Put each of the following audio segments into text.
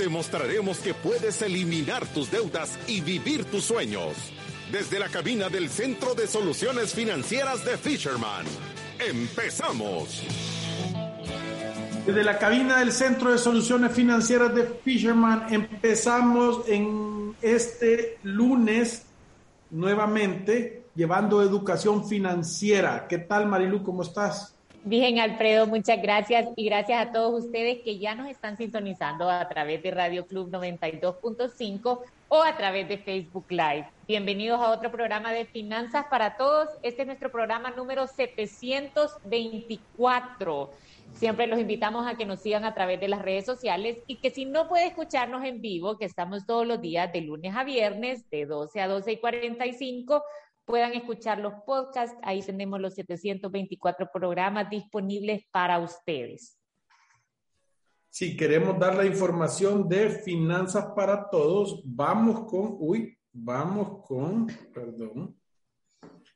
Te mostraremos que puedes eliminar tus deudas y vivir tus sueños. Desde la cabina del Centro de Soluciones Financieras de Fisherman. ¡Empezamos! Desde la cabina del Centro de Soluciones Financieras de Fisherman empezamos en este lunes nuevamente llevando educación financiera. ¿Qué tal Marilu? ¿Cómo estás? Bien, Alfredo, muchas gracias y gracias a todos ustedes que ya nos están sintonizando a través de Radio Club 92.5 o a través de Facebook Live. Bienvenidos a otro programa de Finanzas para Todos. Este es nuestro programa número 724. Siempre los invitamos a que nos sigan a través de las redes sociales y que si no puede escucharnos en vivo, que estamos todos los días de lunes a viernes de 12 a 12 y 45, puedan escuchar los podcasts. Ahí tenemos los 724 programas disponibles para ustedes. Si queremos dar la información de finanzas para todos, vamos con, uy, vamos con, perdón.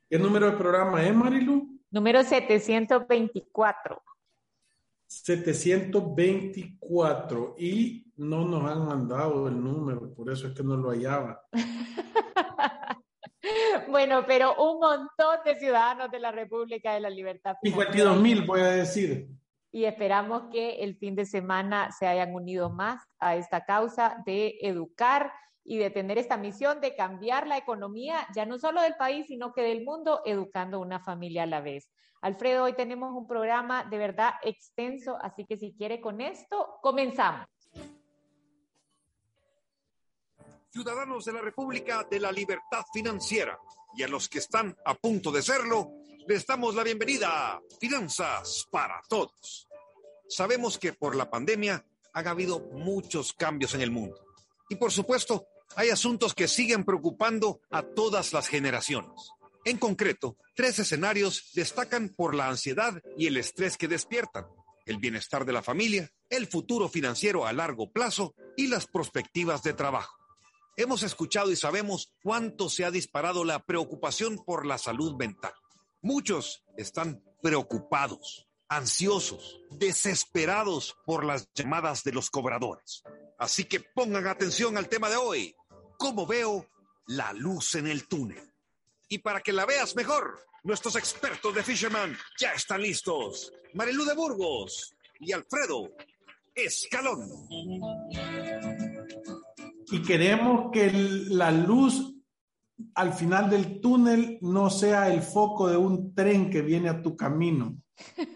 ¿Qué número de programa es, Marilu? Número 724. 724 y no nos han mandado el número, por eso es que no lo hallaba. bueno, pero un montón de ciudadanos de la República de la Libertad. 52 mil, voy a decir. Y esperamos que el fin de semana se hayan unido más a esta causa de educar y de tener esta misión de cambiar la economía, ya no solo del país, sino que del mundo, educando una familia a la vez. Alfredo, hoy tenemos un programa de verdad extenso, así que si quiere con esto, comenzamos. Ciudadanos de la República de la Libertad Financiera y a los que están a punto de serlo, les damos la bienvenida a Finanzas para Todos. Sabemos que por la pandemia han habido muchos cambios en el mundo y por supuesto hay asuntos que siguen preocupando a todas las generaciones. En concreto, tres escenarios destacan por la ansiedad y el estrés que despiertan, el bienestar de la familia, el futuro financiero a largo plazo y las perspectivas de trabajo. Hemos escuchado y sabemos cuánto se ha disparado la preocupación por la salud mental. Muchos están preocupados, ansiosos, desesperados por las llamadas de los cobradores. Así que pongan atención al tema de hoy. ¿Cómo veo la luz en el túnel? Y para que la veas mejor, nuestros expertos de Fisherman ya están listos. Marilu de Burgos y Alfredo Escalón. Y queremos que la luz al final del túnel no sea el foco de un tren que viene a tu camino,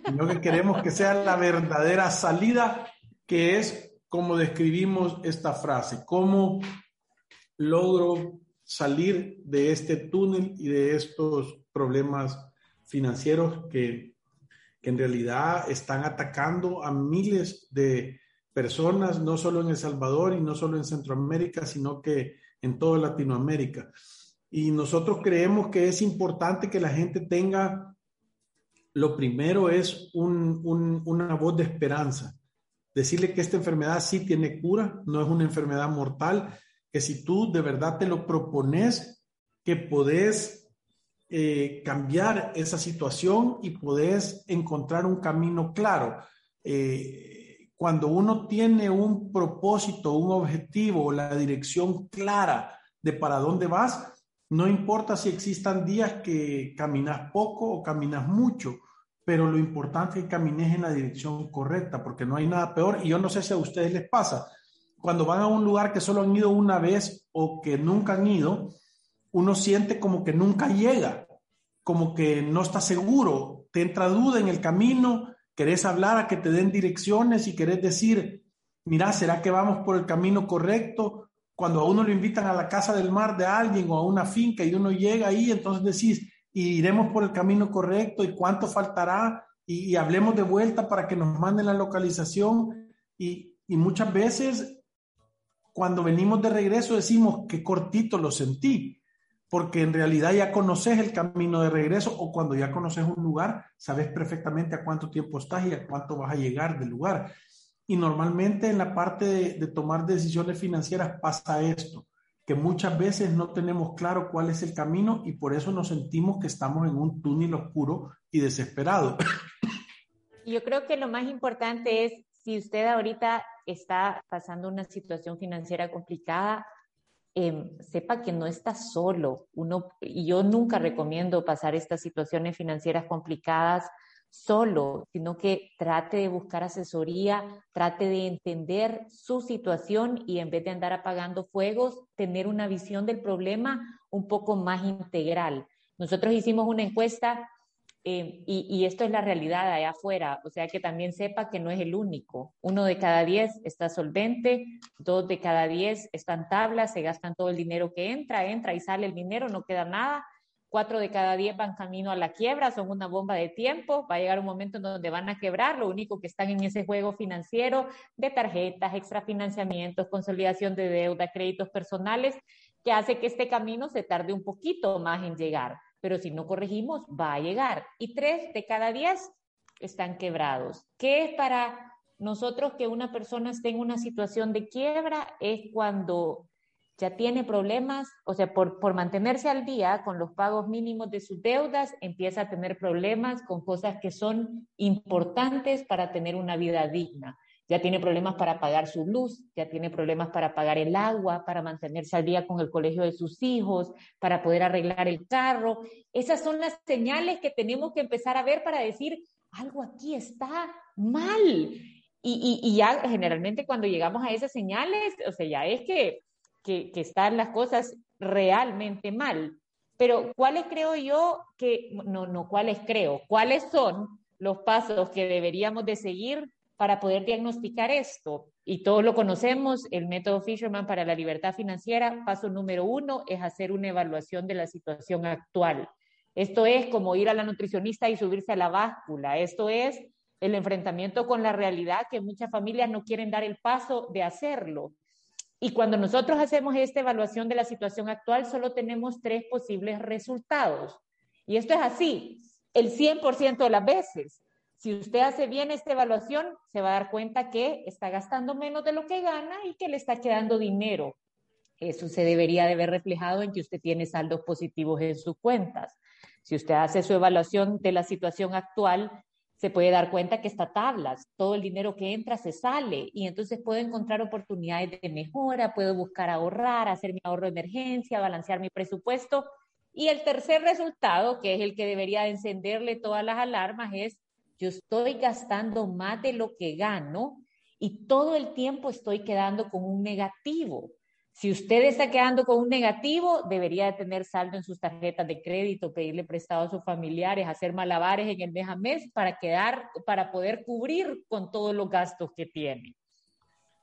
sino que queremos que sea la verdadera salida, que es como describimos esta frase, cómo logro salir de este túnel y de estos problemas financieros que, en realidad están atacando a miles de personas, no solo en El Salvador y no solo en Centroamérica, sino que en toda Latinoamérica. Y nosotros creemos que es importante que la gente tenga, lo primero es una voz de esperanza, decirle que esta enfermedad sí tiene cura, no es una enfermedad mortal, que si tú de verdad te lo propones, que podés eh, cambiar esa situación y podés encontrar un camino claro. Eh, cuando uno tiene un propósito, un objetivo, la dirección clara de para dónde vas, no importa si existan días que caminas poco o caminas mucho, pero lo importante es que camines en la dirección correcta, porque no hay nada peor. Y yo no sé si a ustedes les pasa, cuando van a un lugar que solo han ido una vez o que nunca han ido, uno siente como que nunca llega, como que no está seguro, te entra duda en el camino, querés hablar a que te den direcciones y querés decir, mira, ¿será que vamos por el camino correcto? Cuando a uno lo invitan a la casa del mar de alguien o a una finca y uno llega ahí, entonces decís, iremos por el camino correcto y cuánto faltará y, hablemos de vuelta para que nos manden la localización y, y muchas veces cuando venimos de regreso decimos que cortito lo sentí, porque en realidad ya conoces el camino de regreso o cuando ya conoces un lugar, sabes perfectamente a cuánto tiempo estás y a cuánto vas a llegar del lugar. Y normalmente en la parte de, tomar decisiones financieras pasa esto, que muchas veces no tenemos claro cuál es el camino y por eso nos sentimos que estamos en un túnel oscuro y desesperado. Yo creo que lo más importante es, si usted ahorita está pasando una situación financiera complicada, eh, sepa que no está solo. Uno, y yo nunca recomiendo pasar estas situaciones financieras complicadas solo, sino que trate de buscar asesoría, trate de entender su situación y en vez de andar apagando fuegos, tener una visión del problema un poco más integral. Nosotros hicimos una encuesta eh, y, esto es la realidad allá afuera, o sea que también sepa que no es el único. Uno de cada diez está solvente, dos de cada diez están tablas, se gastan todo el dinero que entra, entra y sale el dinero, no queda nada. Cuatro de cada diez van camino a la quiebra, son una bomba de tiempo, va a llegar un momento en donde van a quebrar, lo único que están en ese juego financiero de tarjetas, extrafinanciamientos, consolidación de deuda, créditos personales, que hace que este camino se tarde un poquito más en llegar pero si no corregimos, va a llegar. Y tres de cada diez están quebrados. ¿Qué es para nosotros que una persona esté en una situación de quiebra? Es cuando ya tiene problemas, o sea, por, por mantenerse al día con los pagos mínimos de sus deudas, empieza a tener problemas con cosas que son importantes para tener una vida digna ya tiene problemas para pagar su luz, ya tiene problemas para pagar el agua, para mantenerse al día con el colegio de sus hijos, para poder arreglar el carro. Esas son las señales que tenemos que empezar a ver para decir, algo aquí está mal. Y, y, ya generalmente cuando llegamos a esas señales, o sea, ya es que, que, que están las cosas realmente mal. Pero ¿cuáles creo yo que, no, no, cuáles creo, cuáles son los pasos que deberíamos de seguir para poder diagnosticar esto. Y todos lo conocemos, el método Fisherman para la libertad financiera, paso número uno es hacer una evaluación de la situación actual. Esto es como ir a la nutricionista y subirse a la báscula. Esto es el enfrentamiento con la realidad que muchas familias no quieren dar el paso de hacerlo. Y cuando nosotros hacemos esta evaluación de la situación actual, solo tenemos tres posibles resultados. Y esto es así, el 100% de las veces. Si usted hace bien esta evaluación, se va a dar cuenta que está gastando menos de lo que gana y que le está quedando dinero. Eso se debería de ver reflejado en que usted tiene saldos positivos en sus cuentas. Si usted hace su evaluación de la situación actual, se puede dar cuenta que está tablas, todo el dinero que entra se sale y entonces puedo encontrar oportunidades de mejora, puedo buscar ahorrar, hacer mi ahorro de emergencia, balancear mi presupuesto. Y el tercer resultado, que es el que debería encenderle todas las alarmas, es yo estoy gastando más de lo que gano y todo el tiempo estoy quedando con un negativo. Si usted está quedando con un negativo, debería de tener saldo en sus tarjetas de crédito, pedirle prestado a sus familiares, hacer malabares en el mes a mes para quedar, para poder cubrir con todos los gastos que tiene.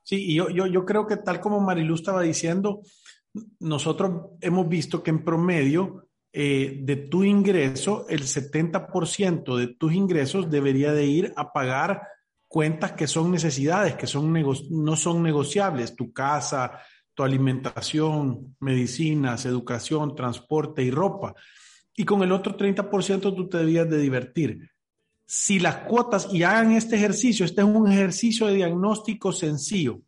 Sí, y yo, yo, yo creo que tal como Marilu estaba diciendo, nosotros hemos visto que en promedio eh, de tu ingreso, el 70% de tus ingresos debería de ir a pagar cuentas que son necesidades, que son no son negociables, tu casa, tu alimentación, medicinas, educación, transporte y ropa. Y con el otro 30% tú te debías de divertir. Si las cuotas, y hagan este ejercicio, este es un ejercicio de diagnóstico sencillo,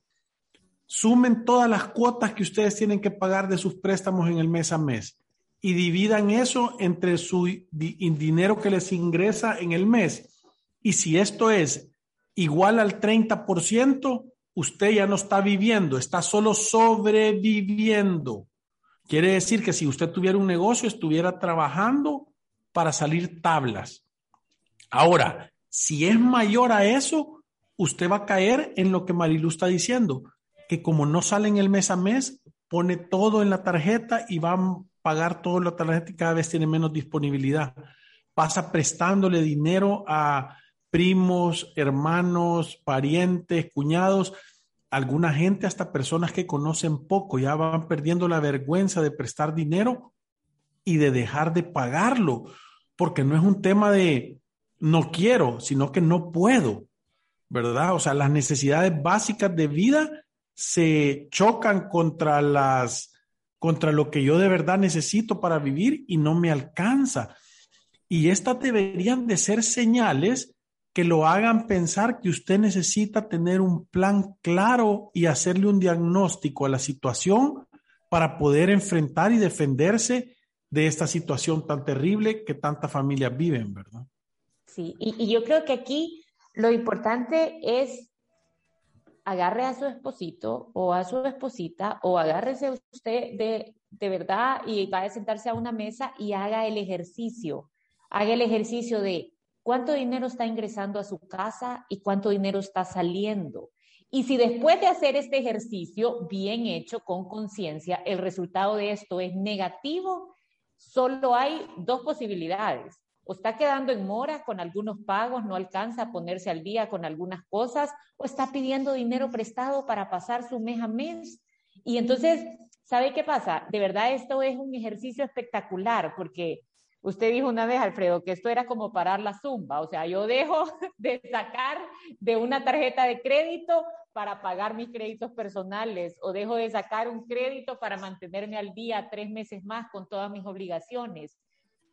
sumen todas las cuotas que ustedes tienen que pagar de sus préstamos en el mes a mes y dividan eso entre su dinero que les ingresa en el mes. Y si esto es igual al 30%, usted ya no está viviendo, está solo sobreviviendo. Quiere decir que si usted tuviera un negocio, estuviera trabajando para salir tablas. Ahora, si es mayor a eso, usted va a caer en lo que Marilu está diciendo, que como no sale en el mes a mes, pone todo en la tarjeta y va pagar todo lo tarjeta y cada vez tiene menos disponibilidad. Pasa prestándole dinero a primos, hermanos, parientes, cuñados, alguna gente, hasta personas que conocen poco, ya van perdiendo la vergüenza de prestar dinero y de dejar de pagarlo, porque no es un tema de no quiero, sino que no puedo, ¿verdad? O sea, las necesidades básicas de vida se chocan contra las contra lo que yo de verdad necesito para vivir y no me alcanza. Y estas deberían de ser señales que lo hagan pensar que usted necesita tener un plan claro y hacerle un diagnóstico a la situación para poder enfrentar y defenderse de esta situación tan terrible que tantas familias viven, ¿verdad? Sí, y, yo creo que aquí lo importante es agarre a su esposito o a su esposita o agárrese usted de, de verdad y va a sentarse a una mesa y haga el ejercicio. Haga el ejercicio de cuánto dinero está ingresando a su casa y cuánto dinero está saliendo. Y si después de hacer este ejercicio bien hecho, con conciencia, el resultado de esto es negativo, solo hay dos posibilidades. O está quedando en mora con algunos pagos, no alcanza a ponerse al día con algunas cosas, o está pidiendo dinero prestado para pasar su mes a mes. Y entonces, ¿sabe qué pasa? De verdad, esto es un ejercicio espectacular porque Usted dijo una vez, Alfredo, que esto era como parar la zumba, o sea, yo dejo de sacar de una tarjeta de crédito para pagar mis créditos personales o dejo de sacar un crédito para mantenerme al día tres meses más con todas mis obligaciones.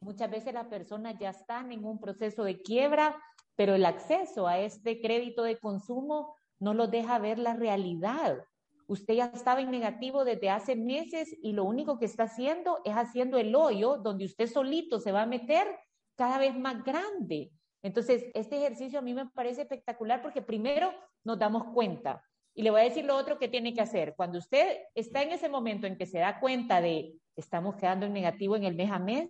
Muchas veces las personas ya están en un proceso de quiebra, pero el acceso a este crédito de consumo no los deja ver la realidad Usted ya estaba en negativo desde hace meses y lo único que está haciendo es haciendo el hoyo donde usted solito se va a meter cada vez más grande. Entonces, este ejercicio a mí me parece espectacular porque primero nos damos cuenta. Y le voy a decir lo otro que tiene que hacer. Cuando usted está en ese momento en que se da cuenta de estamos quedando en negativo en el mes a mes,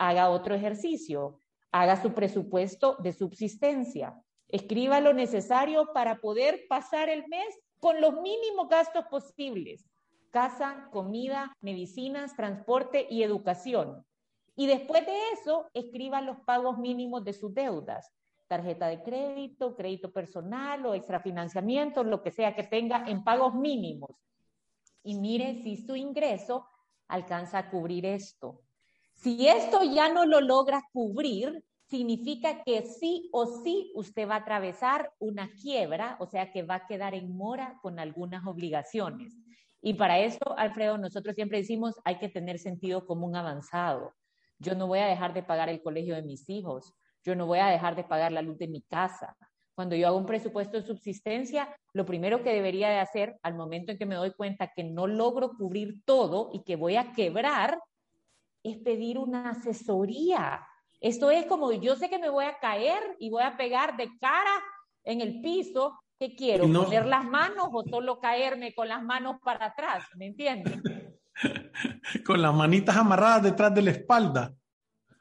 haga otro ejercicio. Haga su presupuesto de subsistencia. Escriba lo necesario para poder pasar el mes con los mínimos gastos posibles, casa, comida, medicinas, transporte y educación. Y después de eso, escriba los pagos mínimos de sus deudas, tarjeta de crédito, crédito personal o extrafinanciamiento, lo que sea que tenga en pagos mínimos. Y mire si su ingreso alcanza a cubrir esto. Si esto ya no lo logra cubrir, significa que sí o sí usted va a atravesar una quiebra, o sea que va a quedar en mora con algunas obligaciones. Y para eso, Alfredo, nosotros siempre decimos, hay que tener sentido común avanzado. Yo no voy a dejar de pagar el colegio de mis hijos, yo no voy a dejar de pagar la luz de mi casa. Cuando yo hago un presupuesto de subsistencia, lo primero que debería de hacer al momento en que me doy cuenta que no logro cubrir todo y que voy a quebrar, es pedir una asesoría esto es como yo sé que me voy a caer y voy a pegar de cara en el piso. ¿Qué quiero? ¿Poner las manos o solo caerme con las manos para atrás? ¿Me entiendes? con las manitas amarradas detrás de la espalda.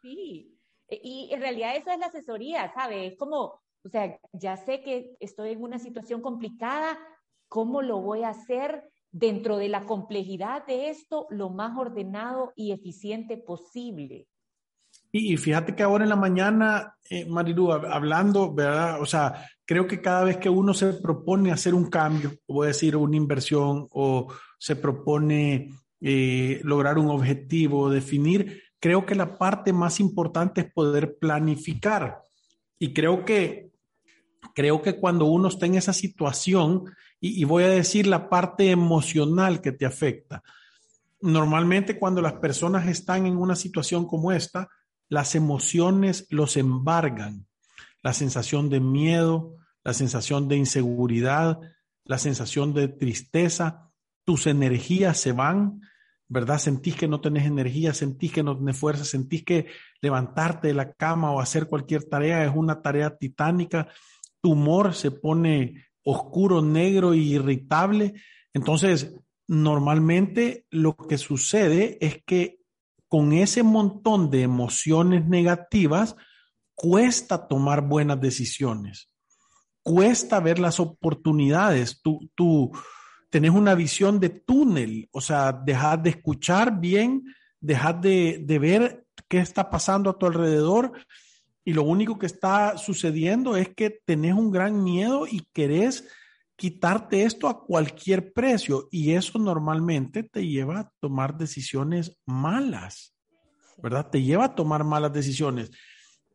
Sí, e, y en realidad eso es la asesoría, ¿sabes? Es como, o sea, ya sé que estoy en una situación complicada, ¿cómo lo voy a hacer dentro de la complejidad de esto lo más ordenado y eficiente posible? Y, fíjate que ahora en la mañana, eh, Marilu, hablando, ¿verdad? O sea, creo que cada vez que uno se propone hacer un cambio, voy a decir una inversión, o se propone eh, lograr un objetivo, definir, creo que la parte más importante es poder planificar. Y creo que, creo que cuando uno está en esa situación, y, voy a decir la parte emocional que te afecta, normalmente cuando las personas están en una situación como esta, las emociones los embargan. La sensación de miedo, la sensación de inseguridad, la sensación de tristeza, tus energías se van, ¿verdad? Sentís que no tenés energía, sentís que no tenés fuerza, sentís que levantarte de la cama o hacer cualquier tarea es una tarea titánica, tu humor se pone oscuro, negro e irritable. Entonces, normalmente lo que sucede es que con ese montón de emociones negativas, cuesta tomar buenas decisiones, cuesta ver las oportunidades. Tú, tú tenés una visión de túnel, o sea, dejas de escuchar bien, dejas de, de ver qué está pasando a tu alrededor y lo único que está sucediendo es que tenés un gran miedo y querés quitarte esto a cualquier precio y eso normalmente te lleva a tomar decisiones malas, ¿verdad? Te lleva a tomar malas decisiones.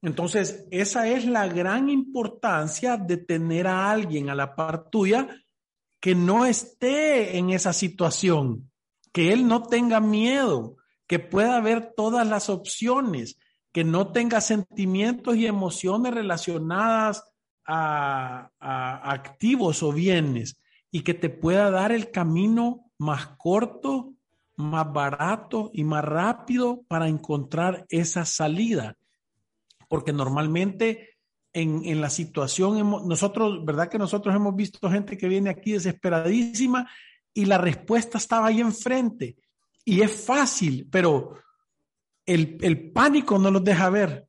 Entonces, esa es la gran importancia de tener a alguien a la par tuya que no esté en esa situación, que él no tenga miedo, que pueda ver todas las opciones, que no tenga sentimientos y emociones relacionadas a, activos o bienes y que te pueda dar el camino más corto, más barato y más rápido para encontrar esa salida. Porque normalmente en, en la situación, nosotros, ¿verdad que nosotros hemos visto gente que viene aquí desesperadísima y la respuesta estaba ahí enfrente? Y es fácil, pero el, el pánico no los deja ver.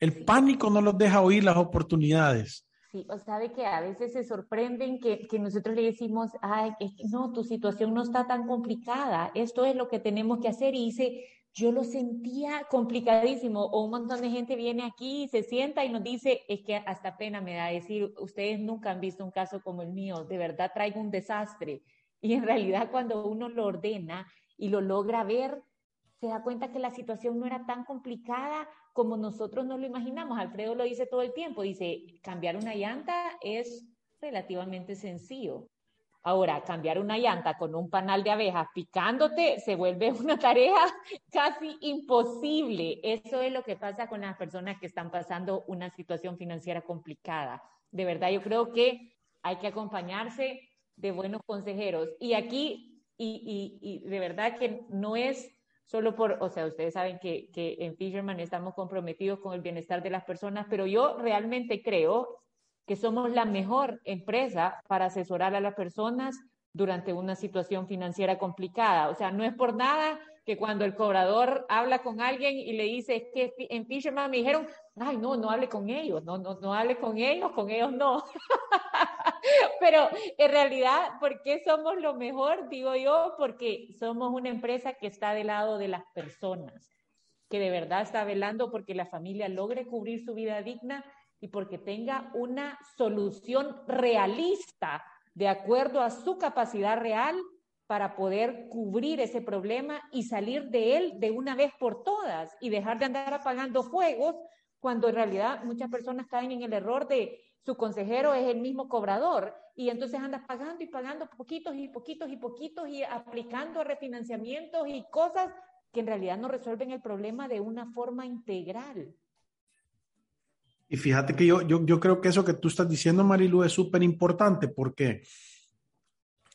El pánico no los deja oír las oportunidades. Sí, o sabe que a veces se sorprenden que, que nosotros le decimos, ay, no, tu situación no está tan complicada, esto es lo que tenemos que hacer. Y dice, yo lo sentía complicadísimo. O un montón de gente viene aquí se sienta y nos dice, es que hasta pena me da decir, ustedes nunca han visto un caso como el mío, de verdad traigo un desastre. Y en realidad cuando uno lo ordena y lo logra ver, se da cuenta que la situación no era tan complicada como nosotros nos lo imaginamos. Alfredo lo dice todo el tiempo, dice, cambiar una llanta es relativamente sencillo. Ahora, cambiar una llanta con un panal de abejas picándote se vuelve una tarea casi imposible. Eso es lo que pasa con las personas que están pasando una situación financiera complicada. De verdad, yo creo que hay que acompañarse de buenos consejeros. Y aquí, y, y, y de verdad que no es solo por, o sea, ustedes saben que, que en Fisherman estamos comprometidos con el bienestar de las personas, pero yo realmente creo que somos la mejor empresa para asesorar a las personas durante una situación financiera complicada. O sea, no es por nada que cuando el cobrador habla con alguien y le dice que en Fisherman me dijeron, ay, no, no hable con ellos, no, no, no hable con ellos, con ellos no. Pero en realidad, ¿por qué somos lo mejor? Digo yo, porque somos una empresa que está del lado de las personas, que de verdad está velando porque la familia logre cubrir su vida digna y porque tenga una solución realista de acuerdo a su capacidad real para poder cubrir ese problema y salir de él de una vez por todas y dejar de andar apagando fuegos cuando en realidad muchas personas caen en el error de su consejero es el mismo cobrador y entonces andas pagando y pagando poquitos y poquitos y poquitos y aplicando refinanciamientos y cosas que en realidad no resuelven el problema de una forma integral. Y fíjate que yo, yo, yo creo que eso que tú estás diciendo, Marilu, es súper importante porque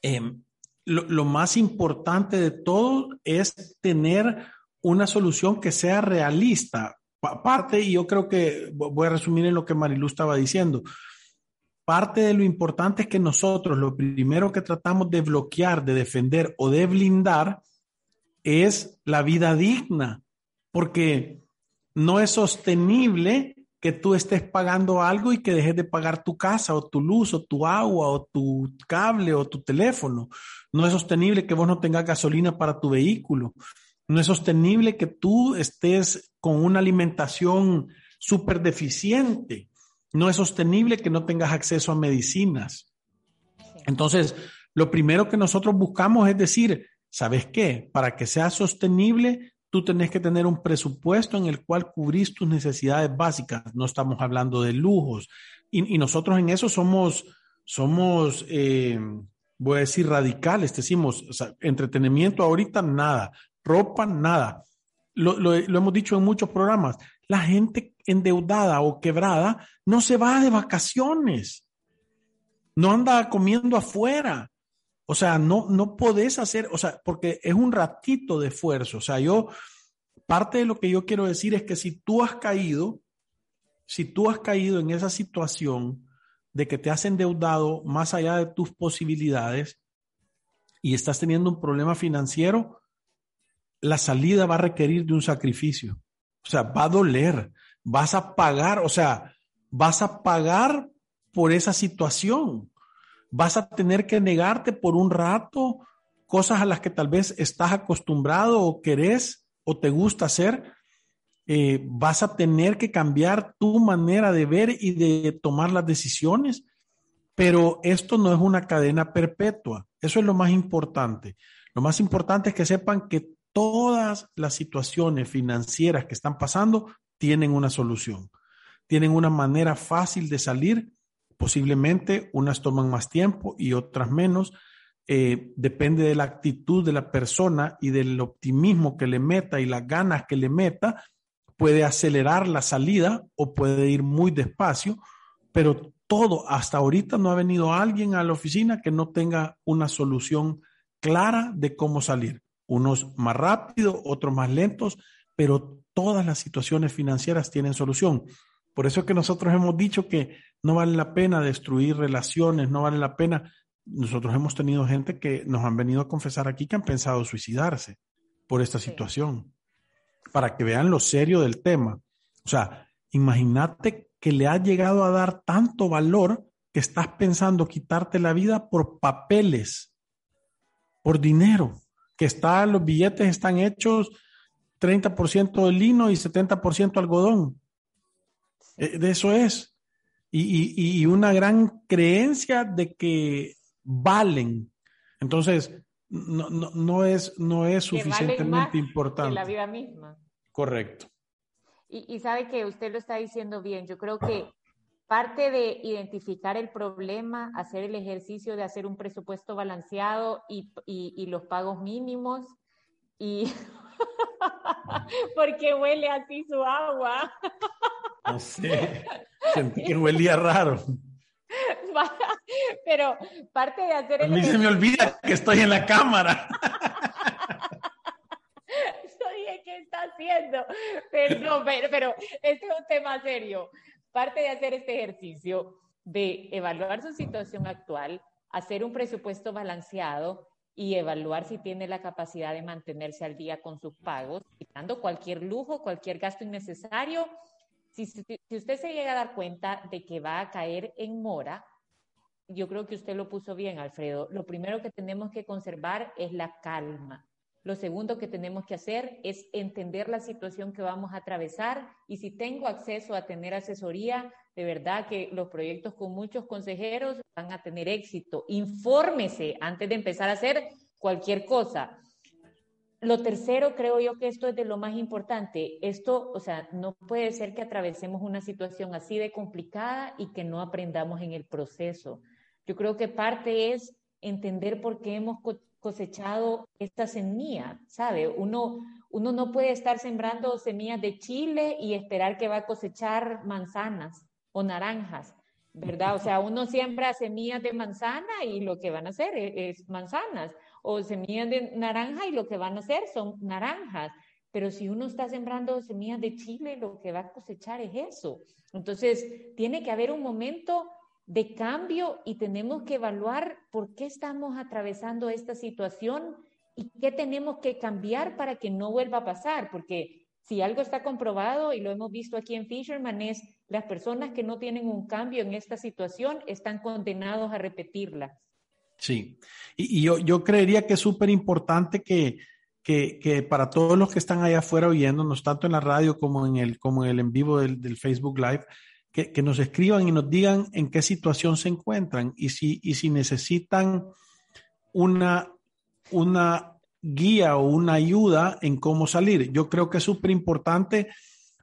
em, lo, lo, más importante de todo es tener una solución que sea realista. Parte, y yo creo que voy a resumir en lo que Marilu estaba diciendo, parte de lo importante es que nosotros lo primero que tratamos de bloquear, de defender o de blindar es la vida digna, porque no es sostenible que tú estés pagando algo y que dejes de pagar tu casa o tu luz o tu agua o tu cable o tu teléfono. No es sostenible que vos no tengas gasolina para tu vehículo. No es sostenible que tú estés con una alimentación súper deficiente. No es sostenible que no tengas acceso a medicinas. Entonces, lo primero que nosotros buscamos es decir, ¿sabes qué? Para que sea sostenible, tú tenés que tener un presupuesto en el cual cubrís tus necesidades básicas. No estamos hablando de lujos. Y, nosotros en eso somos, somos eh, voy a decir, radicales. Decimos, entretenimiento ahorita, nada. Ropa, nada. Lo, lo, hemos dicho en muchos programas. La gente endeudada o quebrada no se va de vacaciones. No anda comiendo afuera. O sea, no, no podés hacer, o sea, porque es un ratito de esfuerzo. O sea, yo, parte de lo que yo quiero decir es que si tú has caído, si tú has caído en esa situación de que te has endeudado más allá de tus posibilidades y estás teniendo un problema financiero, la salida va a requerir de un sacrificio. O sea, va a doler, vas a pagar, o sea, vas a pagar por esa situación vas a tener que negarte por un rato cosas a las que tal vez estás acostumbrado o querés o te gusta hacer. Eh, vas a tener que cambiar tu manera de ver y de tomar las decisiones, pero esto no es una cadena perpetua. Eso es lo más importante. Lo más importante es que sepan que todas las situaciones financieras que están pasando tienen una solución, tienen una manera fácil de salir Posiblemente unas toman más tiempo y otras menos, eh, depende de la actitud de la persona y del optimismo que le meta y las ganas que le meta, puede acelerar la salida o puede ir muy despacio, pero todo, hasta ahorita no ha venido alguien a la oficina que no tenga una solución clara de cómo salir. Unos más rápido, otros más lentos, pero todas las situaciones financieras tienen solución. Por eso es que nosotros hemos dicho que no vale la pena destruir relaciones, no vale la pena. Nosotros hemos tenido gente que nos han venido a confesar aquí que han pensado suicidarse por esta situación, para que vean lo serio del tema. O sea, imagínate que le ha llegado a dar tanto valor que estás pensando quitarte la vida por papeles, por dinero, que está, los billetes están hechos 30% de lino y 70% algodón. Eh, de eso es. Y, una gran creencia de que valen. Entonces, no, no, es, no es suficientemente importante. la vida misma. Correcto. Y, y sabe que usted lo está diciendo bien. Yo creo que parte de identificar el problema, hacer el ejercicio de hacer un presupuesto balanceado y, y los pagos mínimos y porque huele así su agua. No sé, sentí que huelía raro. Pero parte de hacer... A mí se me olvida que estoy en la cámara. Oye, ¿qué está haciendo? Perdón, pero, pero este es un tema serio. Parte de hacer este ejercicio de evaluar su situación actual, hacer un presupuesto balanceado y evaluar si tiene la capacidad de mantenerse al día con sus pagos, quitando cualquier lujo, cualquier gasto innecesario si, usted se llega a dar cuenta de que va a caer en mora, yo creo que usted lo puso bien, Alfredo. Lo primero que tenemos que conservar es la calma. Lo segundo que tenemos que hacer es entender la situación que vamos a atravesar y si tengo acceso a tener asesoría, de verdad que los proyectos con muchos consejeros van a tener éxito. Infórmese antes de empezar a hacer cualquier cosa. Lo tercero, creo yo que esto es de lo más importante. Esto, o sea, no puede ser que atravesemos una situación así de complicada y que no aprendamos en el proceso. Yo creo que parte es entender por qué hemos cosechado esta semilla, ¿sabe? Uno, uno no puede estar sembrando semillas de chile y esperar que va a cosechar manzanas o naranjas, ¿verdad? O sea, uno siembra semillas de manzana y lo que van a hacer es manzanas o semillas de naranja y lo que van a hacer son naranjas. Pero si uno está sembrando semillas de chile, lo que va a cosechar es eso. Entonces, tiene que haber un momento de cambio y tenemos que evaluar por qué estamos atravesando esta situación y qué tenemos que cambiar para que no vuelva a pasar, porque si algo está comprobado y lo hemos visto aquí en Fisherman es las personas que no tienen un cambio en esta situación están condenados a repetirla. Sí, y, yo, yo, creería que es súper importante que, que, que, para todos los que están allá afuera oyéndonos, tanto en la radio como en el, como en el en vivo del, del Facebook Live, que, que, nos escriban y nos digan en qué situación se encuentran y si, y si necesitan una, una guía o una ayuda en cómo salir. Yo creo que es súper importante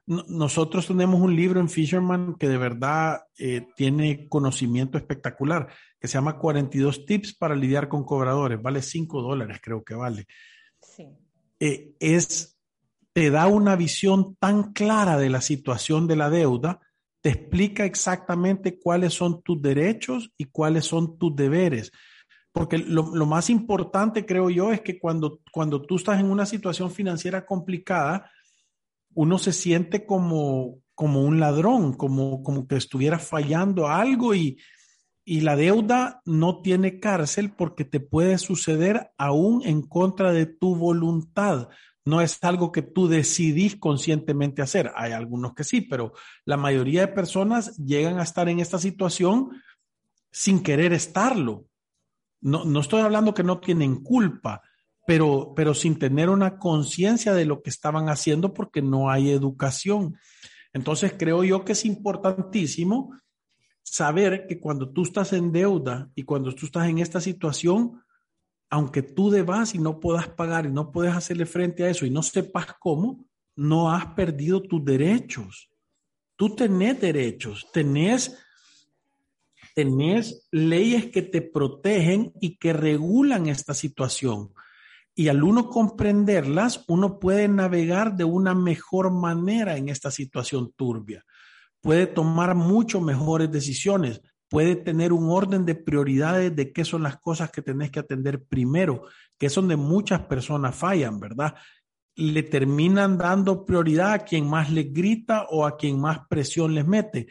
nosotros tenemos un libro en Fisherman que de verdad eh, tiene conocimiento espectacular, que se llama 42 tips para lidiar con cobradores. Vale 5 dólares, creo que vale. Sí. Eh, es, te da una visión tan clara de la situación de la deuda, te explica exactamente cuáles son tus derechos y cuáles son tus deberes. Porque lo, lo más importante, creo yo, es que cuando, cuando tú estás en una situación financiera complicada, uno se siente como, como un ladrón, como, como que estuviera fallando algo y, y la deuda no tiene cárcel porque te puede suceder aún en contra de tu voluntad. No es algo que tú decidís conscientemente hacer. Hay algunos que sí, pero la mayoría de personas llegan a estar en esta situación sin querer estarlo. No, no estoy hablando que no tienen culpa, pero, pero sin tener una conciencia de lo que estaban haciendo porque no hay educación. Entonces creo yo que es importantísimo saber que cuando tú estás en deuda y cuando tú estás en esta situación, aunque tú debas y no puedas pagar y no puedes hacerle frente a eso y no sepas cómo, no has perdido tus derechos. Tú tenés derechos, tenés tenés leyes que te protegen y que regulan esta situación. Y al uno comprenderlas, uno puede navegar de una mejor manera en esta situación turbia. Puede tomar mucho mejores decisiones, puede tener un orden de prioridades de qué son las cosas que tenés que atender primero, que es donde muchas personas fallan, ¿verdad? Le terminan dando prioridad a quien más les grita o a quien más presión les mete.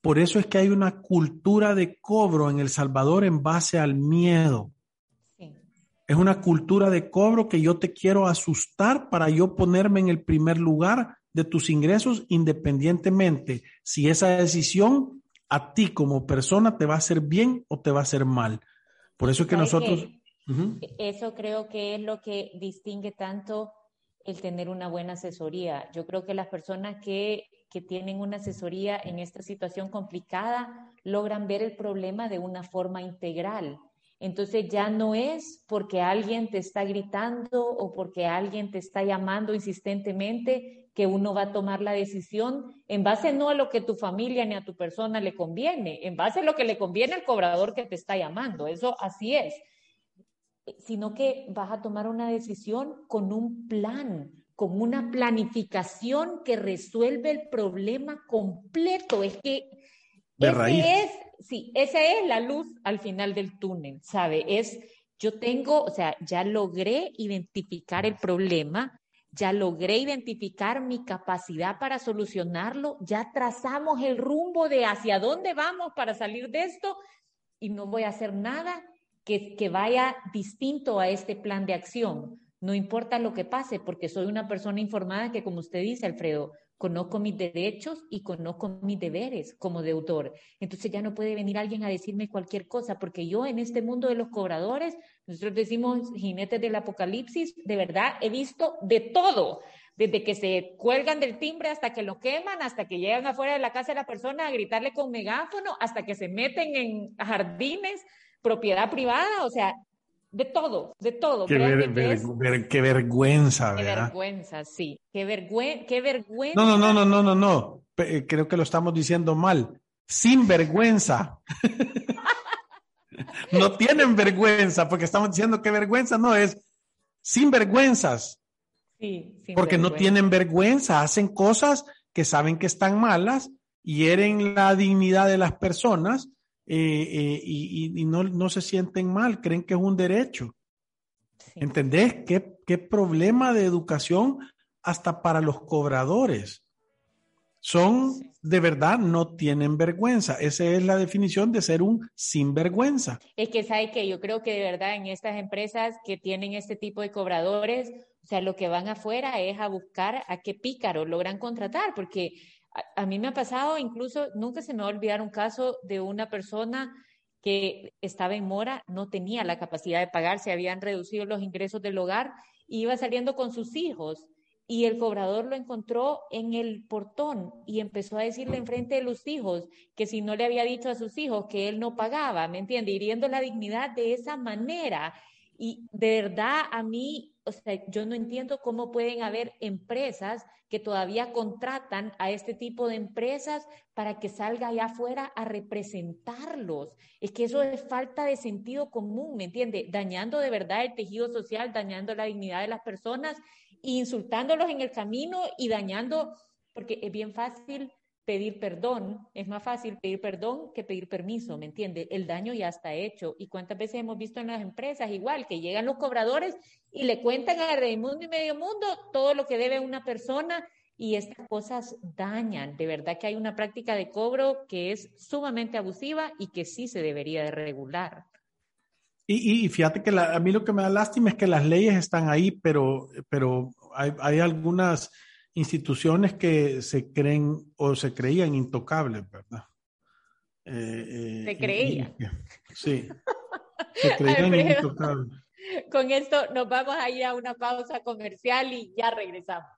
Por eso es que hay una cultura de cobro en El Salvador en base al miedo. Es una cultura de cobro que yo te quiero asustar para yo ponerme en el primer lugar de tus ingresos independientemente si esa decisión a ti como persona te va a hacer bien o te va a hacer mal. Por eso es que nosotros... Eso creo que es lo que distingue tanto el tener una buena asesoría. Yo creo que las personas que, que tienen una asesoría en esta situación complicada logran ver el problema de una forma integral entonces ya no es porque alguien te está gritando o porque alguien te está llamando insistentemente que uno va a tomar la decisión en base no a lo que tu familia ni a tu persona le conviene, en base a lo que le conviene al cobrador que te está llamando. Eso así es. Sino que vas a tomar una decisión con un plan, con una planificación que resuelve el problema completo. Es que ese es sí, esa es la luz al final del túnel, ¿sabe? Es, yo tengo, o sea, ya logré identificar el problema, ya logré identificar mi capacidad para solucionarlo, ya trazamos el rumbo de hacia dónde vamos para salir de esto y no voy a hacer nada que, que vaya distinto a este plan de acción. No importa lo que pase, porque soy una persona informada que, como usted dice, Alfredo, conozco mis derechos y conozco mis deberes como deudor. Entonces ya no puede venir alguien a decirme cualquier cosa, porque yo en este mundo de los cobradores, nosotros decimos jinetes del apocalipsis, de verdad he visto de todo, desde que se cuelgan del timbre hasta que lo queman, hasta que llegan afuera de la casa de la persona a gritarle con megáfono, hasta que se meten en jardines, propiedad privada, o sea, de todo, de todo. Qué, qué vergüenza, ¿verdad? Qué vergüenza, sí. Qué, vergüenza, qué vergüenza. No, no, no, no, no, no, no. Eh, creo que lo estamos diciendo mal. Sin vergüenza. no tienen vergüenza, porque estamos diciendo que vergüenza no es sin vergüenzas. Sí, sin porque no tienen vergüenza, hacen cosas que saben que están malas, hieren la dignidad de las personas eh, eh, y, no, se sienten mal, creen que es un derecho. ¿Entendés? ¿Qué, ¿Qué, problema de educación hasta para los cobradores? Son, de verdad, no tienen vergüenza. Esa es la definición de ser un sinvergüenza. Es que, ¿sabe que Yo creo que de verdad en estas empresas que tienen este tipo de cobradores, o sea, lo que van afuera es a buscar a qué pícaro logran contratar, porque a, mí me ha pasado, incluso nunca se me va a olvidar un caso de una persona que estaba en mora, no tenía la capacidad de pagar, se habían reducido los ingresos del hogar, iba saliendo con sus hijos y el cobrador lo encontró en el portón y empezó a decirle enfrente de los hijos que si no le había dicho a sus hijos que él no pagaba, ¿me entiende? Hiriendo la dignidad de esa manera. Y de verdad a mí, o sea, yo no entiendo cómo pueden haber empresas que todavía contratan a este tipo de empresas para que salga allá afuera a representarlos. Es que eso es falta de sentido común, ¿me entiende? Dañando de verdad el tejido social, dañando la dignidad de las personas, insultándolos en el camino y dañando, porque es bien fácil pedir perdón, es más fácil pedir perdón que pedir permiso, ¿me entiende? El daño ya está hecho. ¿Y cuántas veces hemos visto en las empresas igual que llegan los cobradores y le cuentan a Raimundo y Medio Mundo todo lo que debe una persona y estas cosas dañan. De verdad que hay una práctica de cobro que es sumamente abusiva y que sí se debería de regular. Y, fíjate que a mí lo que me da lástima es que las leyes están ahí, pero, pero hay algunas instituciones que se creen o se creían intocables, ¿verdad? Eh, eh, se creían. sí, se creían intocables. Con esto nos vamos a ir a una pausa comercial y ya regresamos.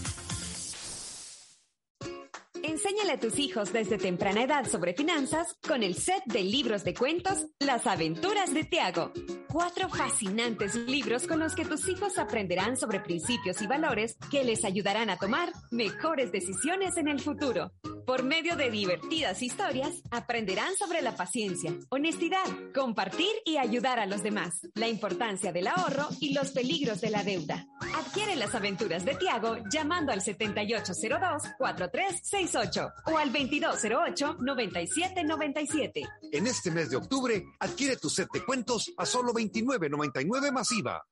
Enséñale a tus hijos desde temprana edad sobre finanzas con el set de libros de cuentos Las aventuras de Tiago. Cuatro fascinantes libros con los que tus hijos aprenderán sobre principios y valores que les ayudarán a tomar mejores decisiones en el futuro. Por medio de divertidas historias, aprenderán sobre la paciencia, honestidad, compartir y ayudar a los demás, la importancia del ahorro y los peligros de la deuda. Adquiere las aventuras de Tiago llamando al 7802-4368 o al 2208-9797. En este mes de octubre, adquiere tu set de cuentos a solo $29.99 masiva.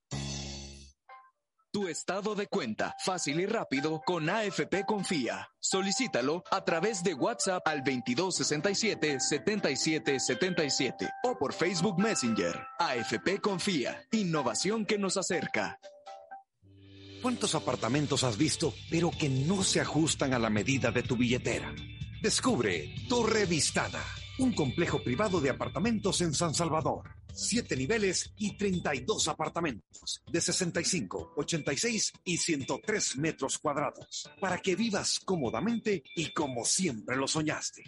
Tu estado de cuenta, fácil y rápido, con AFP Confía. Solicítalo a través de WhatsApp al 2267-7777 o por Facebook Messenger. AFP Confía, innovación que nos acerca. ¿Cuántos apartamentos has visto, pero que no se ajustan a la medida de tu billetera? Descubre Torre Vistada, un complejo privado de apartamentos en San Salvador. Siete niveles y 32 apartamentos de 65, 86 y 103 metros cuadrados para que vivas cómodamente y como siempre lo soñaste.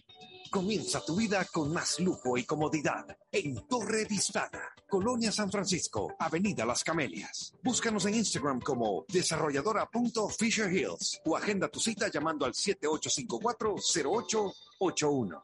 Comienza tu vida con más lujo y comodidad en Torre Vistada, Colonia San Francisco, Avenida Las Camelias. Búscanos en Instagram como desarrolladora.fisher Hills o agenda tu cita llamando al 7854-0881.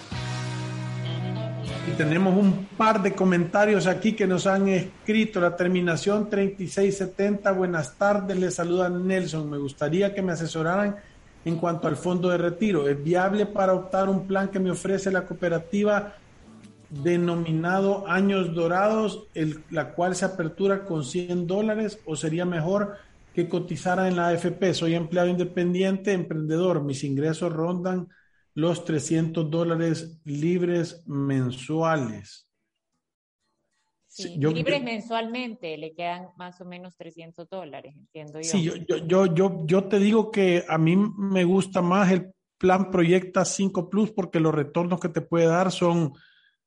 Y tenemos un par de comentarios aquí que nos han escrito. La terminación 3670. Buenas tardes, les saluda Nelson. Me gustaría que me asesoraran en cuanto al fondo de retiro. ¿Es viable para optar un plan que me ofrece la cooperativa denominado Años Dorados, el, la cual se apertura con 100 dólares o sería mejor que cotizara en la AFP? Soy empleado independiente, emprendedor. Mis ingresos rondan los 300 dólares libres mensuales. Sí, libres mensualmente, le quedan más o menos 300 dólares, entiendo yo. Sí, yo, yo, yo, yo, te digo que a mí me gusta más el plan Proyecta 5 Plus porque los retornos que te puede dar son,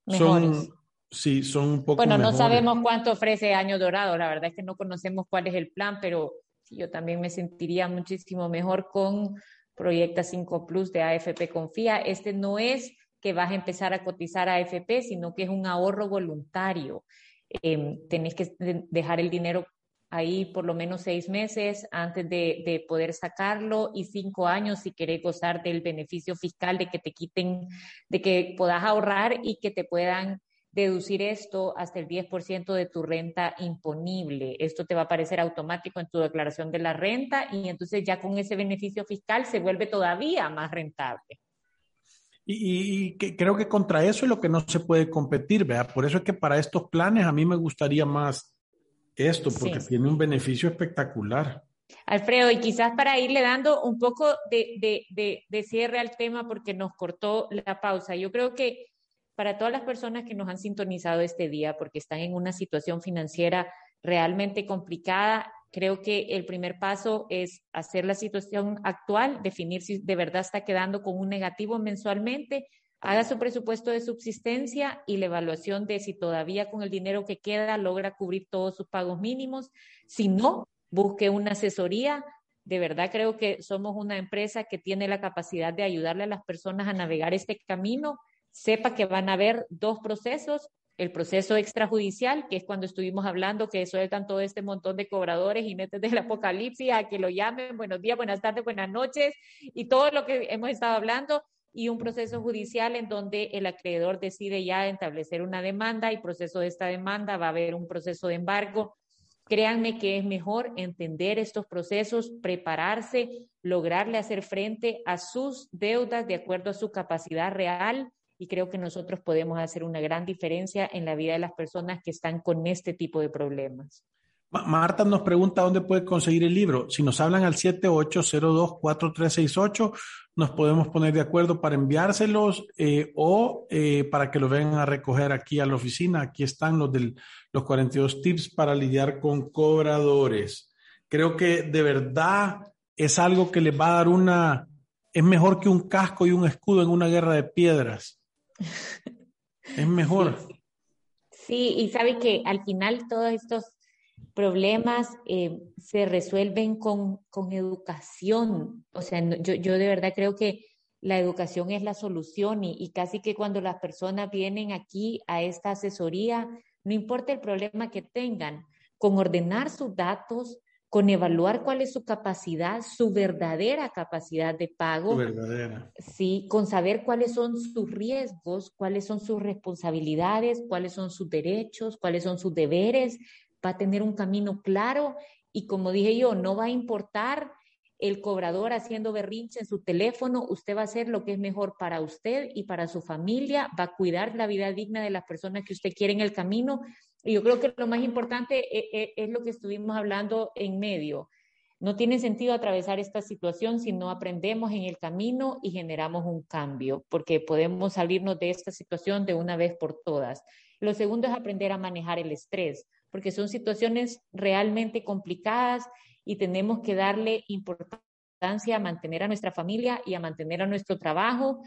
son sí, son un poco Bueno, no mejores. sabemos cuánto ofrece Año Dorado, la verdad es que no conocemos cuál es el plan, pero yo también me sentiría muchísimo mejor con Proyecta 5 Plus de AFP Confía. Este no es que vas a empezar a cotizar a AFP, sino que es un ahorro voluntario. Eh, tenés que dejar el dinero ahí por lo menos seis meses antes de, de, poder sacarlo y cinco años si querés gozar del beneficio fiscal de que te quiten, de que puedas ahorrar y que te puedan deducir esto hasta el 10% de tu renta imponible. Esto te va a aparecer automático en tu declaración de la renta y entonces ya con ese beneficio fiscal se vuelve todavía más rentable. Y, y, y que creo que contra eso es lo que no se puede competir, ¿verdad? Por eso es que para estos planes a mí me gustaría más esto, porque sí. tiene un beneficio espectacular. Alfredo, y quizás para irle dando un poco de, de, de, de cierre al tema, porque nos cortó la pausa, yo creo que para todas las personas que nos han sintonizado este día porque están en una situación financiera realmente complicada, creo que el primer paso es hacer la situación actual, definir si de verdad está quedando con un negativo mensualmente, haga su presupuesto de subsistencia y la evaluación de si todavía con el dinero que queda logra cubrir todos sus pagos mínimos. Si no, busque una asesoría de verdad creo que somos una empresa que tiene la capacidad de ayudarle a las personas a navegar este camino. Sepa que van a haber dos procesos, el proceso extrajudicial, que es cuando estuvimos hablando que sueltan todo este montón de cobradores, jinetes del apocalipsis, a que lo llamen, buenos días, buenas tardes, buenas noches, y todo lo que hemos estado hablando, y un proceso judicial en donde el acreedor decide ya establecer una demanda y proceso de esta demanda va a haber un proceso de embargo. Créanme que es mejor entender estos procesos, prepararse, lograrle hacer frente a sus deudas de acuerdo a su capacidad real y creo que nosotros podemos hacer una gran diferencia en la vida de las personas que están con este tipo de problemas. Marta nos pregunta dónde puede conseguir el libro. Si nos hablan al 78024368, nos podemos poner de acuerdo para enviárselos eh, o eh, para que lo vengan a recoger aquí a la oficina. Aquí están los, del, los 42 tips para lidiar con cobradores. Creo que de verdad es algo que les va a dar una... Es mejor que un casco y un escudo en una guerra de piedras. Es mejor. Sí, y sabe que al final todos estos problemas eh, se resuelven con, con, educación. O sea, yo, yo, de verdad creo que la educación es la solución y, y, casi que cuando las personas vienen aquí a esta asesoría, no importa el problema que tengan, con ordenar sus datos, con evaluar cuál es su capacidad, su verdadera capacidad de pago. verdadera. Sí, con saber cuáles son sus riesgos, cuáles son sus responsabilidades, cuáles son sus derechos, cuáles son sus deberes, va a tener un camino claro y como dije yo, no va a importar el cobrador haciendo berrinche en su teléfono, usted va a hacer lo que es mejor para usted y para su familia, va a cuidar la vida digna de las personas que usted quiere en el camino y yo creo que lo más importante es, e, es, lo que estuvimos hablando en medio. No tiene sentido atravesar esta situación si no aprendemos en el camino y generamos un cambio, porque podemos salirnos de esta situación de una vez por todas. Lo segundo es aprender a manejar el estrés, porque son situaciones realmente complicadas y tenemos que darle importancia a mantener a nuestra familia y a mantener a nuestro trabajo,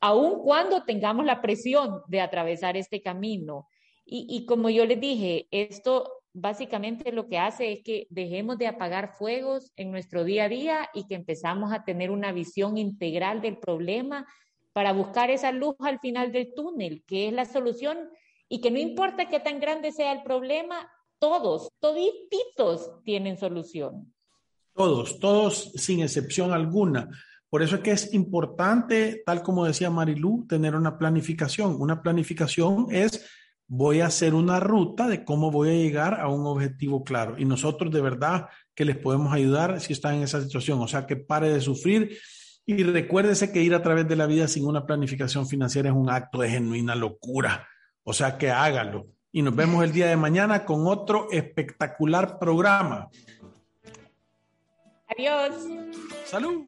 aun cuando tengamos la presión de atravesar este camino. Y, como yo les dije, esto básicamente lo que hace es que dejemos de apagar fuegos en nuestro día a día y que empezamos a tener una visión integral del problema para buscar esa luz al final del túnel, que es la solución y que no importa qué tan grande sea el problema, todos, todititos tienen solución. Todos, todos sin excepción alguna. Por eso es que es importante, tal como decía Marilú, tener una planificación. Una planificación es voy a hacer una ruta de cómo voy a llegar a un objetivo claro. Y nosotros de verdad que les podemos ayudar si están en esa situación. O sea, que pare de sufrir y recuérdese que ir a través de la vida sin una planificación financiera es un acto de genuina locura. O sea, que hágalo. Y nos vemos el día de mañana con otro espectacular programa. Adiós. Salud.